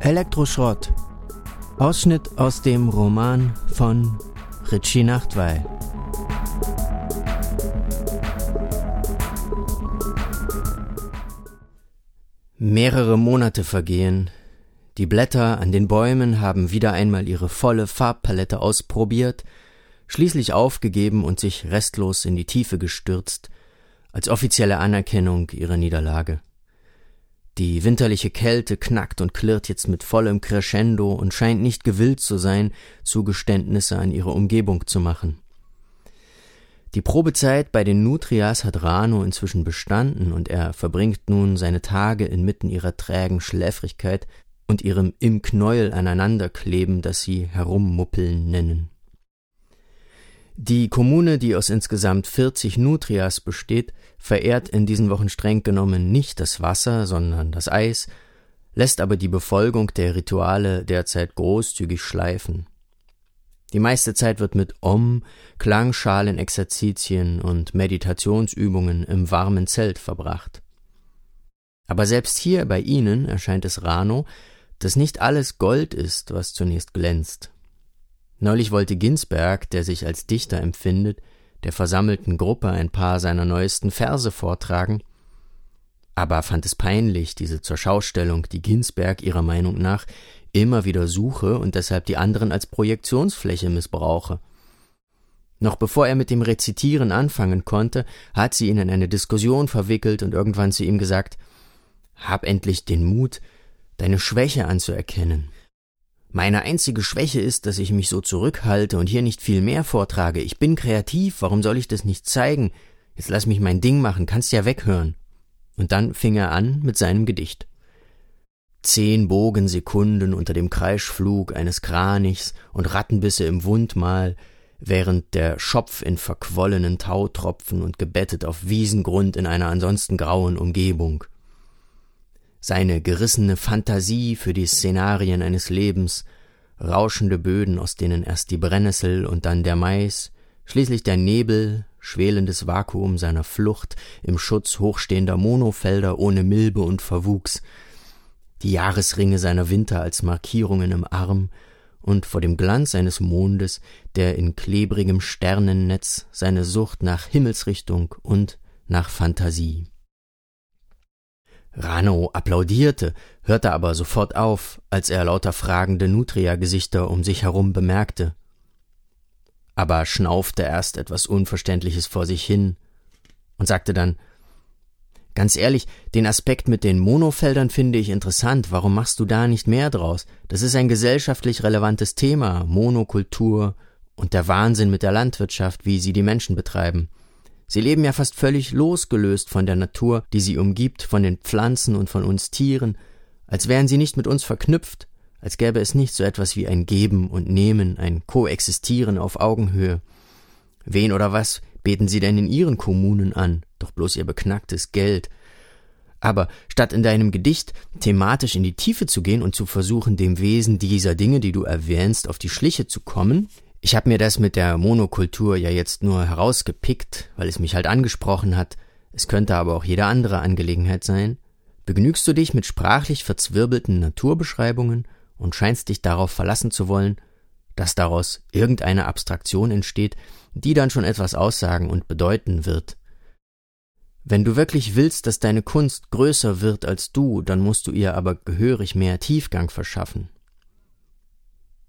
Elektroschrott. Ausschnitt aus dem Roman von Richie Nachtwey. Mehrere Monate vergehen. Die Blätter an den Bäumen haben wieder einmal ihre volle Farbpalette ausprobiert, schließlich aufgegeben und sich restlos in die Tiefe gestürzt, als offizielle Anerkennung ihrer Niederlage. Die winterliche Kälte knackt und klirrt jetzt mit vollem Crescendo und scheint nicht gewillt zu sein, Zugeständnisse an ihre Umgebung zu machen. Die Probezeit bei den Nutrias hat Rano inzwischen bestanden und er verbringt nun seine Tage inmitten ihrer trägen Schläfrigkeit und ihrem im Knäuel aneinanderkleben, das sie Herummuppeln nennen. Die Kommune, die aus insgesamt 40 Nutrias besteht, verehrt in diesen Wochen streng genommen nicht das Wasser, sondern das Eis, lässt aber die Befolgung der Rituale derzeit großzügig schleifen. Die meiste Zeit wird mit Om, Klangschalen-Exerzitien und Meditationsübungen im warmen Zelt verbracht. Aber selbst hier bei ihnen erscheint es Rano, dass nicht alles Gold ist, was zunächst glänzt. Neulich wollte Ginsberg, der sich als Dichter empfindet, der versammelten Gruppe ein paar seiner neuesten Verse vortragen, aber fand es peinlich, diese zur Schaustellung, die Ginsberg ihrer Meinung nach immer wieder suche und deshalb die anderen als Projektionsfläche missbrauche. Noch bevor er mit dem Rezitieren anfangen konnte, hat sie ihn in eine Diskussion verwickelt und irgendwann zu ihm gesagt Hab endlich den Mut, deine Schwäche anzuerkennen. Meine einzige Schwäche ist, dass ich mich so zurückhalte und hier nicht viel mehr vortrage. Ich bin kreativ, warum soll ich das nicht zeigen? Jetzt lass mich mein Ding machen, kannst ja weghören. Und dann fing er an mit seinem Gedicht. Zehn Bogensekunden unter dem Kreischflug eines Kranichs und Rattenbisse im Wundmal, während der Schopf in verquollenen Tautropfen und gebettet auf Wiesengrund in einer ansonsten grauen Umgebung seine gerissene Fantasie für die Szenarien eines Lebens, rauschende Böden, aus denen erst die Brennnessel und dann der Mais, schließlich der Nebel, schwelendes Vakuum seiner Flucht im Schutz hochstehender Monofelder ohne Milbe und Verwuchs, die Jahresringe seiner Winter als Markierungen im Arm und vor dem Glanz eines Mondes, der in klebrigem Sternennetz seine Sucht nach Himmelsrichtung und nach Fantasie Rano applaudierte, hörte aber sofort auf, als er lauter fragende Nutria-Gesichter um sich herum bemerkte. Aber schnaufte erst etwas Unverständliches vor sich hin und sagte dann Ganz ehrlich, den Aspekt mit den Monofeldern finde ich interessant. Warum machst du da nicht mehr draus? Das ist ein gesellschaftlich relevantes Thema, Monokultur und der Wahnsinn mit der Landwirtschaft, wie sie die Menschen betreiben. Sie leben ja fast völlig losgelöst von der Natur, die sie umgibt, von den Pflanzen und von uns Tieren, als wären sie nicht mit uns verknüpft, als gäbe es nicht so etwas wie ein Geben und Nehmen, ein Koexistieren auf Augenhöhe. Wen oder was beten sie denn in ihren Kommunen an? Doch bloß ihr beknacktes Geld. Aber statt in deinem Gedicht thematisch in die Tiefe zu gehen und zu versuchen, dem Wesen dieser Dinge, die du erwähnst, auf die Schliche zu kommen, ich habe mir das mit der Monokultur ja jetzt nur herausgepickt, weil es mich halt angesprochen hat. Es könnte aber auch jede andere Angelegenheit sein. Begnügst du dich mit sprachlich verzwirbelten Naturbeschreibungen und scheinst dich darauf verlassen zu wollen, dass daraus irgendeine Abstraktion entsteht, die dann schon etwas aussagen und bedeuten wird. Wenn du wirklich willst, dass deine Kunst größer wird als du, dann musst du ihr aber gehörig mehr Tiefgang verschaffen.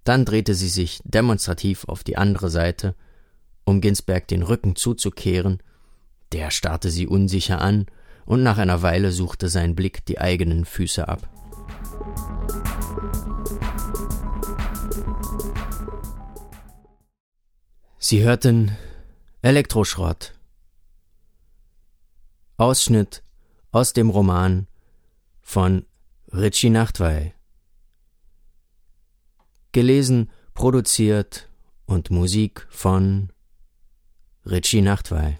Dann drehte sie sich demonstrativ auf die andere Seite, um Ginsberg den Rücken zuzukehren. Der starrte sie unsicher an, und nach einer Weile suchte sein Blick die eigenen Füße ab. Sie hörten Elektroschrott. Ausschnitt aus dem Roman von Richie Nachtwey. Gelesen, produziert und Musik von Richie Nachtwey.